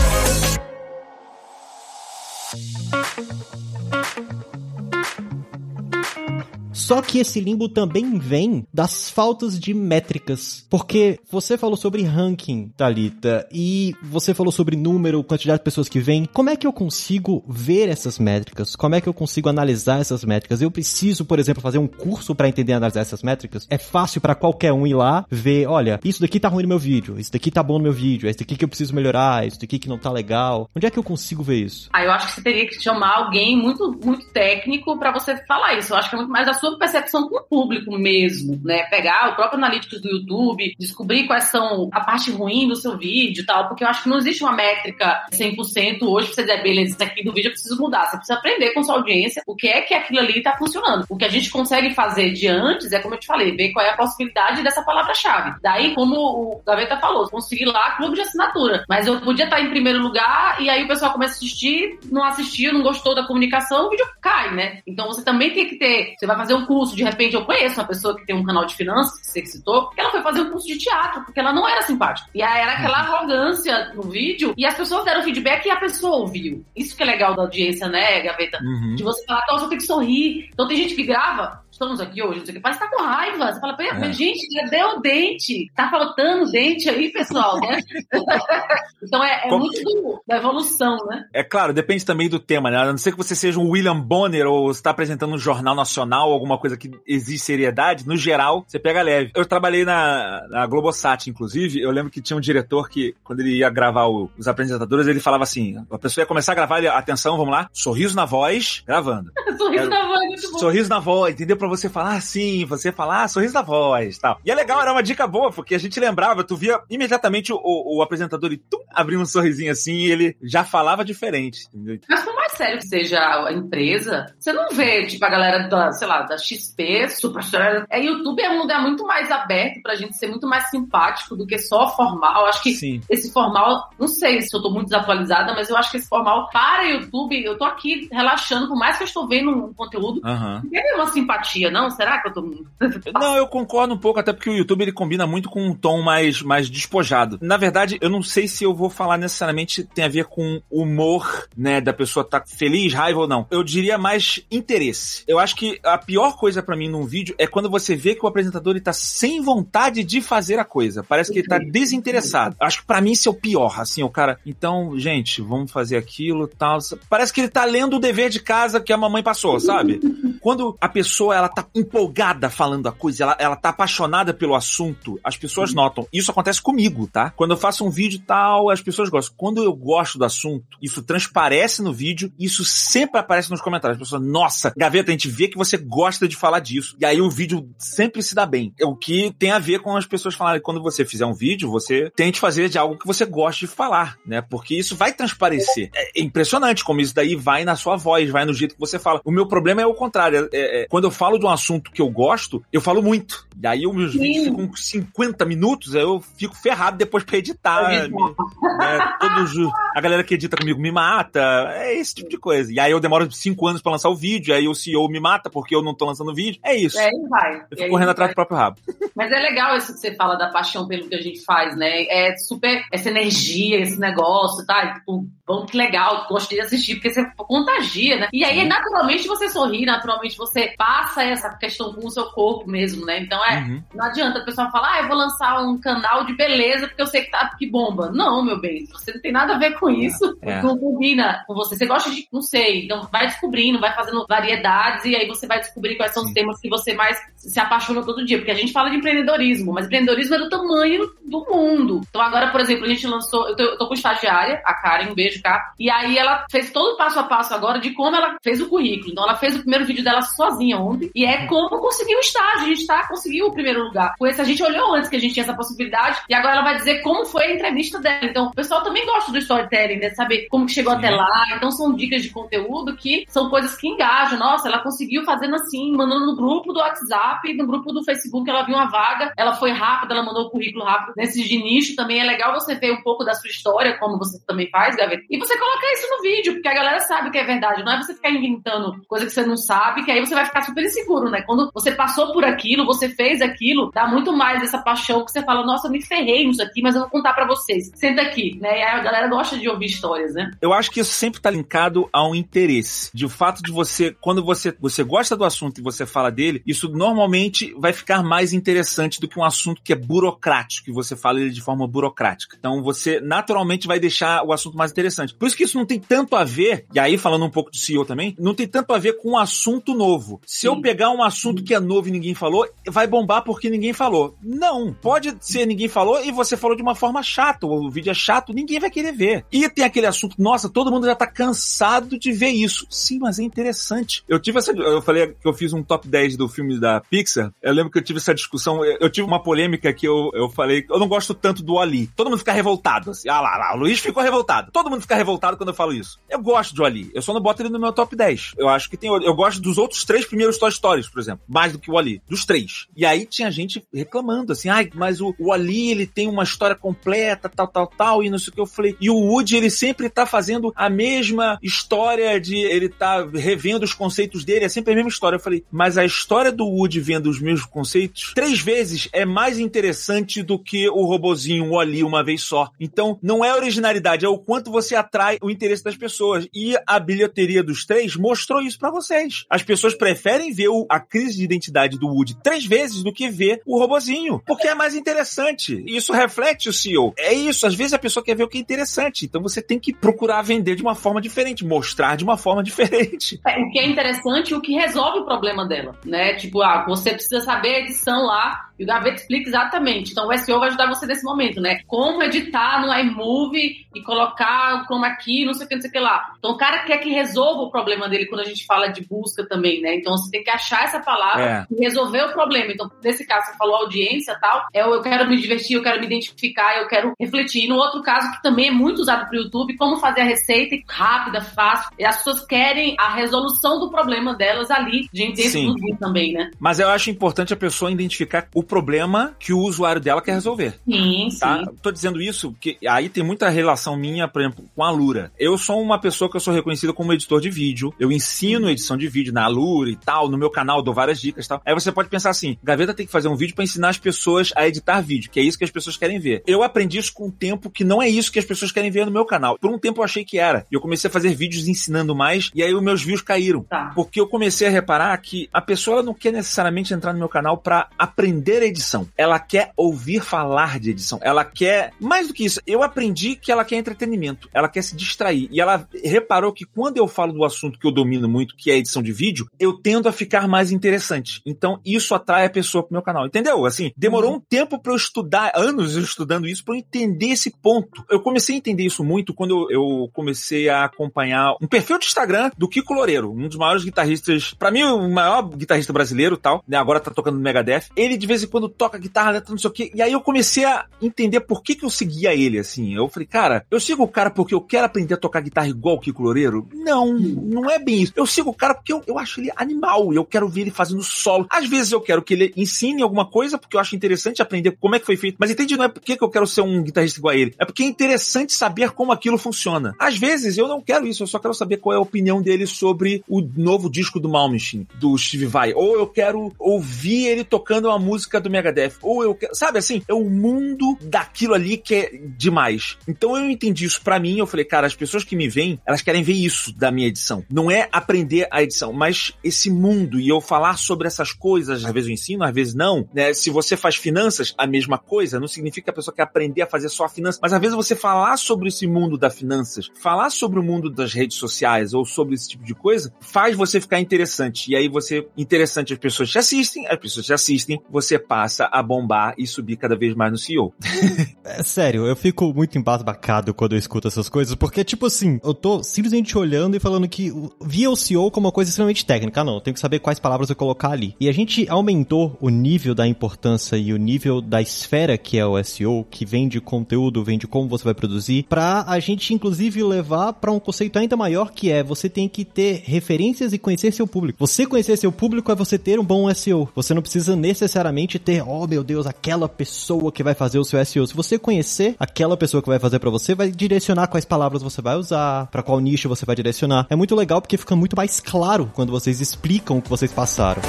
Só que esse limbo também vem das faltas de métricas. Porque você falou sobre ranking, Thalita, e você falou sobre número, quantidade de pessoas que vêm. Como é que eu consigo ver essas métricas? Como é que eu consigo analisar essas métricas? Eu preciso, por exemplo, fazer um curso para entender e analisar essas métricas? É fácil para qualquer um ir lá ver, olha, isso daqui tá ruim no meu vídeo, isso daqui tá bom no meu vídeo, esse daqui que eu preciso melhorar, isso daqui que não tá legal. Onde é que eu consigo ver isso? Aí eu acho que você teria que chamar alguém muito, muito técnico pra você falar isso. Eu acho que é muito mais a sua percepção com o público mesmo, né? Pegar o próprio analítico do YouTube, descobrir quais são a parte ruim do seu vídeo e tal, porque eu acho que não existe uma métrica 100% hoje pra você dizer, beleza, isso aqui do vídeo eu preciso mudar. Você precisa aprender com sua audiência o que é que aquilo ali tá funcionando. O que a gente consegue fazer de antes é, como eu te falei, ver qual é a possibilidade dessa palavra-chave. Daí, como o Gaveta falou, conseguir lá clube de assinatura. Mas eu podia estar em primeiro lugar e aí o pessoal começa a assistir, não assistiu, não gostou da comunicação, o vídeo cai, né? Então você também tem que ter. Você vai fazer um curso, de repente eu conheço uma pessoa que tem um canal de finanças, que você citou, que ela foi fazer um curso de teatro, porque ela não era simpática. E aí era aquela arrogância no vídeo, e as pessoas deram feedback e a pessoa ouviu. Isso que é legal da audiência, né, Gaveta? Uhum. De você falar, então você tem que sorrir. Então tem gente que grava, estamos aqui hoje, não sei o que, parece que tá com raiva. Você fala, É. gente, cadê o dente? Tá faltando dente aí, pessoal, né? então é, é Como- muito do- da evolução, né? É claro, depende também do tema, né? A não ser que você seja um William Bonner ou está apresentando um jornal nacional, alguma coisa que exige seriedade, no geral, você pega leve. Eu trabalhei na, na Globosat, inclusive, eu lembro que tinha um diretor que, quando ele ia gravar o- os apresentadores, ele falava assim, a pessoa ia começar a gravar, ele, atenção, vamos lá, sorriso na voz, gravando. Sorriso Era- da voz, muito bom. Sorriso na voz, entendeu? Pra você falar assim, você falar ah, sorriso na voz tal. E é legal, era uma dica boa, porque a gente lembrava, tu via imediatamente o, o apresentador e tum, abria um sorrisinho assim e ele já falava diferente, entendeu? Mas mais sério que seja a empresa, você não vê, tipo, a galera da, sei lá, da XP, Super é YouTube é um lugar muito mais aberto pra gente ser muito mais simpático do que só formal. Acho que Sim. esse formal, não sei se eu tô muito desatualizada, mas eu acho que esse formal para YouTube, eu tô aqui relaxando, por mais que eu estou vendo um conteúdo, Aham. não tem uma simpatia, não? Será que eu tô. Não, eu concordo um pouco, até porque o YouTube ele combina muito com um tom mais, mais despojado. Na verdade, eu não sei se eu vou falar necessariamente tem a ver com humor, né, da pessoa tá feliz, raiva ou não. Eu diria mais interesse. Eu acho que a pior coisa pra mim num vídeo é quando você vê que o apresentador ele tá sem vontade de fazer a coisa. Parece que ele tá desinteressado. Acho que pra mim isso é o pior, assim, o cara, então, gente, vamos fazer aquilo, tal. Parece que ele tá lendo o dever de casa que a mamãe passou, sabe? Quando a pessoa ela tá empolgada falando a coisa, ela, ela tá apaixonada pelo assunto, as pessoas notam. Isso acontece comigo, tá? Quando eu faço um vídeo tal, as pessoas gostam. Quando eu gosto do assunto, isso transparece no vídeo, isso sempre aparece nos comentários. As pessoas, nossa, Gaveta, a gente vê que você gosta de falar disso. E aí o vídeo sempre se dá bem. É o que tem a ver com as pessoas falarem quando você fizer um vídeo, você tente fazer de algo que você gosta de falar, né? Porque isso vai transparecer. É impressionante como isso daí vai na sua voz, vai no jeito que você fala. O meu problema é o contrário. É, é, quando eu falo de um assunto que eu gosto, eu falo muito. E aí os meus Sim. vídeos ficam com 50 minutos, aí eu fico ferrado depois pra editar. Me- né? Todos, os- a galera que edita comigo me mata. É esse tipo de coisa. E aí eu demoro 5 anos pra lançar o vídeo, aí o CEO me mata porque eu não tô lançando vídeo. É isso. É, vai. Eu fico aí correndo vai. atrás do próprio rabo. Mas é legal isso que você fala da paixão pelo que a gente faz, né? É super essa energia, esse negócio, tá? Tipo, bom, que legal, gostei de assistir, porque você contagia, né? E aí, naturalmente, você sorri, naturalmente, você passa essa questão com o seu corpo mesmo, né? Então, é, Uhum. não adianta a pessoa falar, ah, eu vou lançar um canal de beleza porque eu sei que tá que bomba. Não, meu bem, você não tem nada a ver com isso. é. Não combina com você. Você gosta de, não sei, então vai descobrindo, vai fazendo variedades e aí você vai descobrir quais são os temas que você mais se apaixona todo dia. Porque a gente fala de empreendedorismo, mas empreendedorismo é do tamanho do mundo. Então agora, por exemplo, a gente lançou, eu tô, eu tô com estagiária, a Karen, um beijo, cá. E aí ela fez todo o passo a passo agora de como ela fez o currículo. Então ela fez o primeiro vídeo dela sozinha ontem. E é como conseguir o estágio. A gente tá, conseguiu o primeiro lugar. Com esse a gente olhou antes que a gente tinha essa possibilidade. E agora ela vai dizer como foi a entrevista dela. Então o pessoal também gosta do storytelling, né? Saber como que chegou Sim. até lá. Então são dicas de conteúdo que são coisas que engajam. Nossa, ela conseguiu fazendo assim, mandando no grupo do WhatsApp, no grupo do Facebook, ela viu uma vaga, ela foi rápida, ela mandou o currículo rápido. Nesses de nicho também é legal você ver um pouco da sua história, como você também faz, Gaveta. E você colocar isso no vídeo, porque a galera sabe que é verdade. Não é você ficar inventando coisa que você não sabe, que aí você vai ficar super inseguro, né? Quando você passou por aquilo, você fez aquilo, dá muito mais essa paixão que você fala, nossa, me ferrei nisso aqui, mas eu vou contar pra vocês. Senta aqui, né? E a galera gosta de ouvir histórias, né? Eu acho que isso sempre tá linkado a um interesse. De o fato de você, quando você, você gosta do assunto e você fala dele, isso normalmente vai ficar mais interessante do que um assunto que é burocrático, que você fala ele de forma burocrática. Então você naturalmente vai deixar o assunto mais interessante. Por isso que isso não tem tanto a ver, e aí falando um pouco do CEO também, não tem tanto a ver com um assunto novo. Se eu Sim. pegar um assunto que é novo e ninguém falou, vai bombar porque ninguém falou. Não, pode ser ninguém falou e você falou de uma forma chata, o vídeo é chato, ninguém vai querer ver. E tem aquele assunto, nossa, todo mundo já tá cansado de ver isso. Sim, mas é interessante. Eu tive essa, eu falei que eu fiz um top 10 do filme da Pixar, eu lembro que eu tive essa discussão, eu eu tive uma polêmica que eu, eu falei, eu não gosto tanto do Ali. Todo mundo fica revoltado, assim, ah lá, lá, o Luiz ficou revoltado. Todo mundo fica revoltado quando eu falo isso. Eu gosto do Ali, eu só não boto ele no meu top 10. Eu acho que tem, eu gosto dos outros três primeiros Toy Stories, por exemplo, mais do que o Ali, dos três. E aí tinha gente reclamando, assim, ai, mas o, o Ali, ele tem uma história completa, tal, tal, tal, e não sei o que eu falei. E o Woody, ele sempre tá fazendo a mesma história de, ele tá revendo os conceitos dele, é sempre a mesma história. Eu falei, mas a história do Woody vendo os mesmos conceitos, três vezes é mais interessante do que o robozinho, Ali, uma vez só. Então, não é originalidade, é o quanto você atrai o interesse das pessoas. E a bilheteria dos três mostrou isso pra vocês. As pessoas preferem ver o- a crise de identidade do Woody três vezes do que ver o robozinho, porque é mais interessante. Isso reflete o CEO. É isso, às vezes a pessoa quer ver o que é interessante. Então você tem que procurar vender de uma forma diferente, mostrar de uma forma diferente. É, o que é interessante o que resolve o problema dela, né? Tipo, ah, você precisa saber a edição lá E o Gaveta explica exatamente. Então o SEO vai ajudar você nesse momento, né? Como editar no iMovie e colocar como aqui, não sei o que, não sei o que lá. Então o cara quer que resolva o problema dele quando a gente fala de busca também, né? Então você tem que achar essa palavra É. e resolver o problema. Então, nesse caso, você falou audiência e tal, é o eu quero me divertir, eu quero me identificar, eu quero refletir. E no outro caso, que também é muito usado pro YouTube, como fazer a receita rápida, fácil. E as pessoas querem a resolução do problema delas ali, dentro Sim. do vídeo também, né? Mas eu acho importante a pessoa identificar o problema que o usuário dela quer resolver. Sim, sim. Tá? Tô dizendo isso porque aí tem muita relação minha, por exemplo, com a Lura. Eu sou uma pessoa que eu sou reconhecida como editor de vídeo. Eu ensino edição de vídeo na Lura e tal, no meu canal dou várias dicas e tal. Aí você pode pensar assim, Gaveta tem que fazer um vídeo pra ensinar as pessoas a editar vídeo, que é isso que as pessoas querem ver. Eu aprendi isso com o tempo que não é isso que as pessoas querem ver no meu canal. Por um tempo eu achei que era. E eu comecei a fazer vídeos ensinando mais e aí os meus views caíram. Tá. Porque eu comecei a reparar que a pessoa não quer necessariamente entrar no meu canal pra aprender edição. Ela quer ouvir falar de edição. Ela quer, mais do que isso, eu aprendi que ela quer entretenimento. Ela quer se distrair. E ela reparou que quando eu falo do assunto que eu domino muito, que é a edição de vídeo, eu tendo a ficar mais interessante. Então isso atrai a pessoa pro meu canal. Entendeu? Assim, demorou um tempo pra eu estudar, anos eu estudando isso, pra eu entender esse ponto. Eu comecei a entender isso muito quando eu, eu comecei a acompanhar um perfil de Instagram do Kiko Loureiro, um dos maiores guitarristas, pra mim o maior guitarrista brasileiro, tal, né? Agora tá tocando no Megadeth. Ele de vez quando toca guitarra, letra, não sei o quê. E aí eu comecei a entender por que que eu seguia ele, assim. Eu falei, cara, eu sigo o cara porque eu quero aprender a tocar guitarra igual o Kiko Loureiro? Não, não é bem isso. Eu sigo o cara porque eu, eu acho ele animal e eu quero ver ele fazendo solo. Às vezes eu quero que ele ensine alguma coisa porque eu acho interessante aprender como é que foi feito. Mas entende, não é porque que eu quero ser um guitarrista igual a ele. É porque é interessante saber como aquilo funciona. Às vezes eu não quero isso, eu só quero saber qual é a opinião dele sobre o novo disco do Malmsteen, do Steve Vai. Ou eu quero ouvir ele tocando uma música do Megadeth. Ou eu quero, sabe assim, é o mundo daquilo ali que é demais. Então eu entendi isso pra mim, eu falei, cara, as pessoas que me veem, elas querem ver isso da minha edição. Não é aprender a edição, mas esse mundo e eu falar sobre essas coisas, às vezes eu ensino, às vezes não, né? Se você faz finanças, a mesma coisa, não significa que a pessoa quer aprender a fazer só finanças, mas às vezes você falar sobre esse mundo das finanças, falar sobre o mundo das redes sociais ou sobre esse tipo de coisa, faz você ficar interessante. E aí você, interessante, as pessoas te assistem, as pessoas te assistem, você passa a bombar e subir cada vez mais no CEO. É sério, eu fico muito embasbacado quando eu escuto essas coisas, porque, tipo assim, eu tô simplesmente olhando e falando que via o SEO como uma coisa extremamente técnica. Ah, não, eu tenho que saber quais palavras eu colocar ali. E a gente aumentou o nível da importância e o nível da esfera que é o SEO, que vem de conteúdo, vem de como você vai produzir, pra a gente, inclusive, levar pra um conceito ainda maior que é você tem que ter referências e conhecer seu público. Você conhecer seu público é você ter um bom SEO. Você não precisa necessariamente ter, oh meu Deus, aquela pessoa que vai fazer o seu SEO. Se você conhecer aquela pessoa que vai fazer pra você, vai direcionar quais palavras você vai usar, pra qual nicho você vai direcionar. É muito legal porque fica muito mais claro quando vocês explicam o que vocês passaram.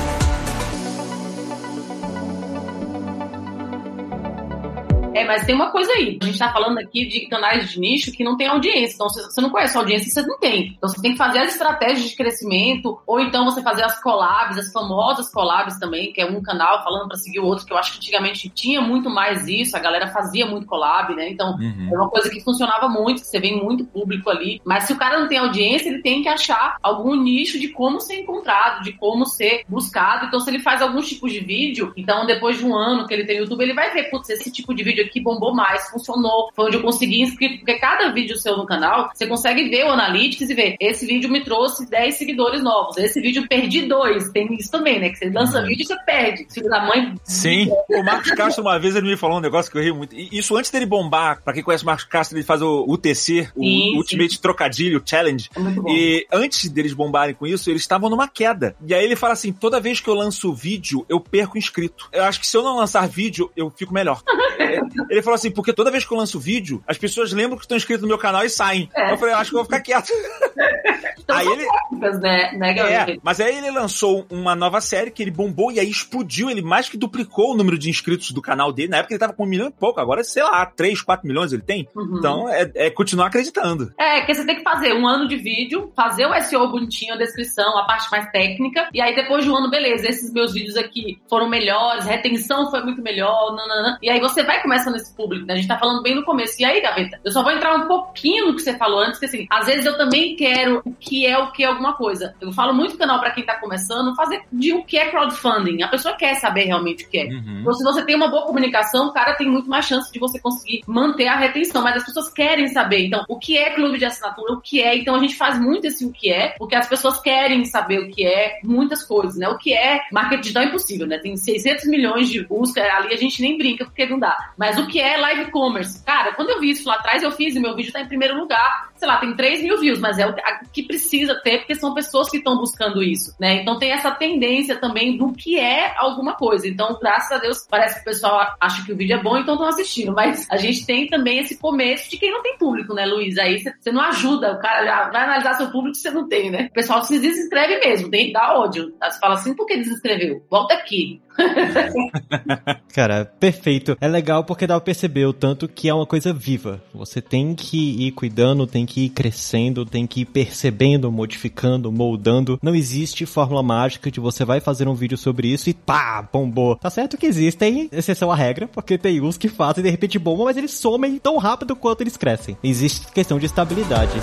É, mas tem uma coisa aí. A gente tá falando aqui de canais de nicho que não tem audiência. Então, se você não conhece a audiência, você não tem. Então, você tem que fazer as estratégias de crescimento, ou então você fazer as collabs, as famosas collabs também, que é um canal falando pra seguir o outro, que eu acho que antigamente tinha muito mais isso, a galera fazia muito collab, né? Então, Uhum. é uma coisa que funcionava muito, que você vê muito público ali. Mas se o cara não tem audiência, ele tem que achar algum nicho de como ser encontrado, de como ser buscado. Então, se ele faz alguns tipos de vídeo, então depois de um ano que ele tem YouTube, ele vai ver, putz, esse tipo de vídeo aqui bombou mais, funcionou, foi onde eu consegui inscrito. Porque cada vídeo seu no canal, você consegue ver o Analytics e ver, esse vídeo me trouxe 10 seguidores novos, esse vídeo perdi dois. Tem isso também, né? Que você lança Uhum. vídeo e você perde. Filho da mãe. Sim. O Marcos Castro, uma vez, ele me falou um negócio que eu ri muito. E Isso antes dele bombar. Pra quem conhece o Marcos Castro, ele faz o UTC, o Sim, Ultimate Trocadilho Challenge. É. E antes deles bombarem com isso, eles estavam numa queda. E aí ele fala assim: toda vez que eu lanço vídeo, eu perco inscrito. Eu acho que se eu não lançar vídeo, eu fico melhor. Ele falou assim: porque toda vez que eu lanço vídeo, as pessoas lembram que estão inscritos no meu canal e saem. É. Eu falei, eu acho que eu vou ficar quieto. Então, aí ele- né, né, É, mas aí ele lançou uma nova série que ele bombou e aí explodiu. Ele mais que duplicou o número de inscritos do canal dele. Na época ele tava com um milhão e pouco, agora, sei lá, 3, 4 milhões ele tem. Uhum. Então é, é continuar acreditando. É, que você tem que fazer um ano de vídeo, fazer o SEO bonitinho, a descrição, a parte mais técnica, e aí depois de um ano, beleza, esses meus vídeos aqui foram melhores, retenção foi muito melhor, nanana. E aí você vai começando começando esse público, né? A gente tá falando bem no começo. E aí, Gaveta, eu só vou entrar um pouquinho no que você falou antes, que assim, às vezes eu também quero o que é o que é alguma coisa. Eu falo muito no canal para quem tá começando, fazer de o que é crowdfunding. A pessoa quer saber realmente o que é. Uhum. Então, se você tem uma boa comunicação, o cara tem muito mais chance de você conseguir manter a retenção. Mas as pessoas querem saber. Então, o que é clube de assinatura? O que é? Então, a gente faz muito esse o que é, porque as pessoas querem saber o que é muitas coisas, né? O que é marketing digital é impossível, né? Tem 600 milhões de busca, ali a gente nem brinca porque não dá. Mas o que é live commerce? Cara, quando eu vi isso lá atrás, eu fiz e meu vídeo tá em primeiro lugar. Sei lá, tem 3 mil views, mas é o que precisa ter, porque são pessoas que estão buscando isso, né? Então tem essa tendência também do que é alguma coisa. Então, graças a Deus, parece que o pessoal acha que o vídeo é bom, então estão assistindo. Mas a gente tem também esse começo de quem não tem público, né, Luiz? Aí você não ajuda, o cara já vai analisar seu público você não tem, né? O pessoal se desinscreve mesmo, tem que dar ódio. Você fala assim, por que desinscreveu? Volta aqui. Cara, perfeito. É legal porque dá pra perceber o tanto que é uma coisa viva. Você tem que ir cuidando, tem que ir crescendo, tem que ir percebendo, modificando, moldando. Não existe fórmula mágica de você vai fazer um vídeo sobre isso e pá, bombou. Tá certo que existem exceção à regra, porque tem uns que fazem de repente bomba, mas eles somem tão rápido quanto eles crescem. Existe questão de estabilidade.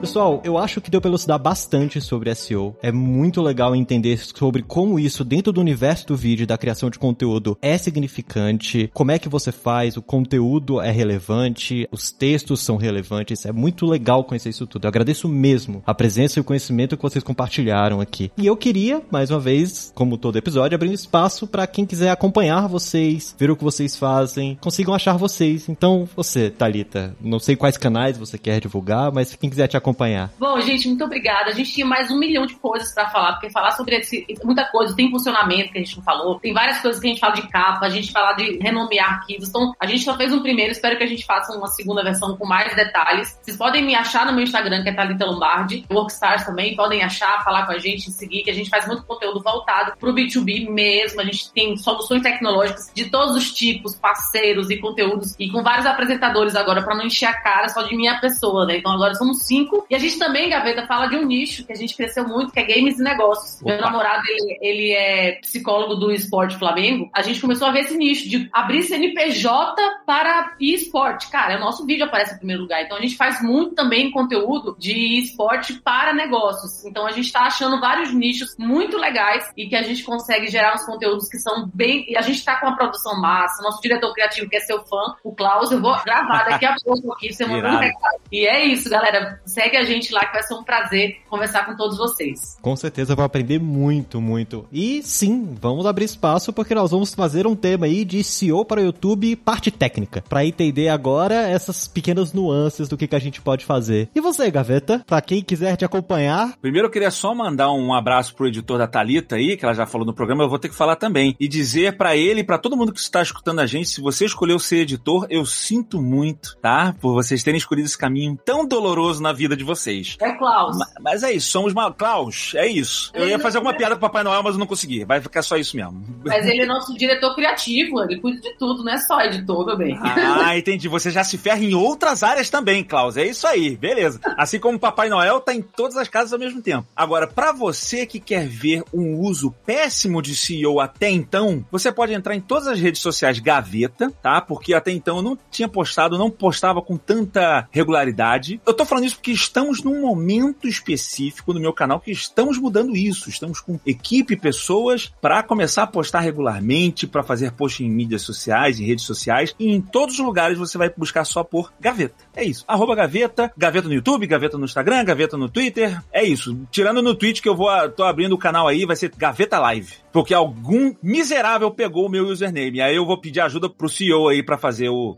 Pessoal, eu acho que deu pra elucidar bastante sobre SEO. É muito legal entender sobre como isso, dentro do universo do vídeo, da criação de conteúdo, é significante, como é que você faz, o conteúdo é relevante, os textos são relevantes. É muito legal conhecer isso tudo. Eu agradeço mesmo a presença e o conhecimento que vocês compartilharam aqui. E eu queria, mais uma vez, como todo episódio, abrir um espaço para quem quiser acompanhar vocês, ver o que vocês fazem, consigam achar vocês. Então, você, Talita, não sei quais canais você quer divulgar, mas quem quiser te acompanhar, acompanhar. Bom, gente, muito obrigada. A gente tinha mais um milhão de coisas para falar, porque falar sobre esse, muita coisa, tem funcionamento que a gente não falou, tem várias coisas que a gente fala de capa, a gente fala de renomear arquivos. Então, a gente só fez um primeiro, espero que a gente faça uma segunda versão com mais detalhes. Vocês podem me achar no meu Instagram, que é Thalita Lombardi, Workstars também, podem achar, falar com a gente, seguir, que a gente faz muito conteúdo voltado pro B2B mesmo. A gente tem soluções tecnológicas de todos os tipos, parceiros e conteúdos, e com vários apresentadores agora, para não encher a cara só de minha pessoa, né? Então agora somos cinco e a gente também, Gaveta, fala de um nicho que a gente cresceu muito, que é games e negócios. Opa. Meu namorado, ele, ele é psicólogo do esporte Flamengo. A gente começou a ver esse nicho de abrir CNPJ para esporte. Cara, o nosso vídeo aparece em primeiro lugar. Então a gente faz muito também conteúdo de esporte para negócios. Então a gente está achando vários nichos muito legais e que a gente consegue gerar uns conteúdos que são bem. E a gente está com uma produção massa. Nosso diretor criativo, que é seu fã, o Klaus, eu vou gravar daqui a pouco aqui, você mandando um recado. E é isso, galera. Segue segue a gente lá que vai ser um prazer conversar com todos vocês. Com certeza vou aprender muito, muito. E sim, vamos abrir espaço porque nós vamos fazer um tema aí de SEO para o YouTube parte técnica, para entender agora essas pequenas nuances do que, que a gente pode fazer. E você, Gaveta, para quem quiser te acompanhar? Primeiro eu queria só mandar um abraço pro editor da Talita aí, que ela já falou no programa, eu vou ter que falar também e dizer para ele e para todo mundo que está escutando a gente, se você escolheu ser editor, eu sinto muito, tá? Por vocês terem escolhido esse caminho tão doloroso na vida de vocês. É Klaus. Mas, mas é isso, somos mal. Klaus, é isso. Eu ia fazer alguma piada com Papai Noel, mas eu não consegui. Vai ficar só isso mesmo. Mas ele é nosso diretor criativo, ele cuida de tudo, não é só editor, meu bem. Ah, entendi. Você já se ferra em outras áreas também, Klaus. É isso aí, beleza. Assim como o Papai Noel tá em todas as casas ao mesmo tempo. Agora, para você que quer ver um uso péssimo de CEO até então, você pode entrar em todas as redes sociais Gaveta, tá? Porque até então eu não tinha postado, não postava com tanta regularidade. Eu tô falando isso porque estamos num momento específico no meu canal que estamos mudando isso. Estamos com equipe, pessoas para começar a postar regularmente, para fazer post em mídias sociais, em redes sociais e em todos os lugares você vai buscar só por Gaveta. É isso. Arroba Gaveta, Gaveta no YouTube, Gaveta no Instagram, Gaveta no Twitter. É isso. Tirando no Twitch que eu vou, tô abrindo o canal aí, vai ser Gaveta Live. Porque algum miserável pegou o meu username. Aí eu vou pedir ajuda pro CEO aí para fazer o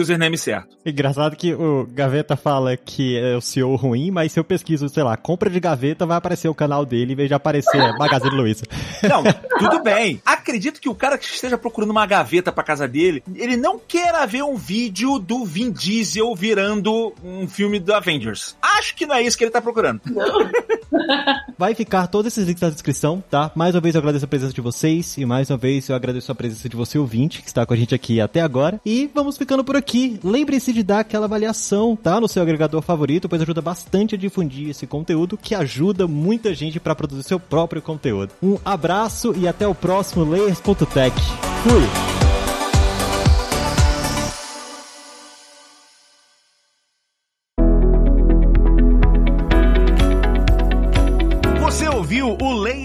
username certo. Engraçado que o Gaveta fala que é o CEO ruim, mas se eu pesquiso, sei lá, compra de gaveta, vai aparecer o canal dele em vez de aparecer Magazine Luiza. Não, tudo bem. Acredito que o cara que esteja procurando uma gaveta pra casa dele, ele não queira ver um vídeo do Vin Diesel virando um filme do Avengers. Acho que não é isso que ele tá procurando. Não. Vai ficar todos esses links na descrição, tá? Mais uma vez eu agradeço a presença de vocês e mais uma vez eu agradeço a presença de você ouvinte que está com a gente aqui até agora. E vamos ficando por aqui. Lembre-se de dar aquela avaliação, tá? No seu agregador favorito, pois ajuda bastante a difundir esse conteúdo que ajuda muita gente para produzir seu próprio conteúdo. Um abraço e até o próximo Layers.tech. Fui!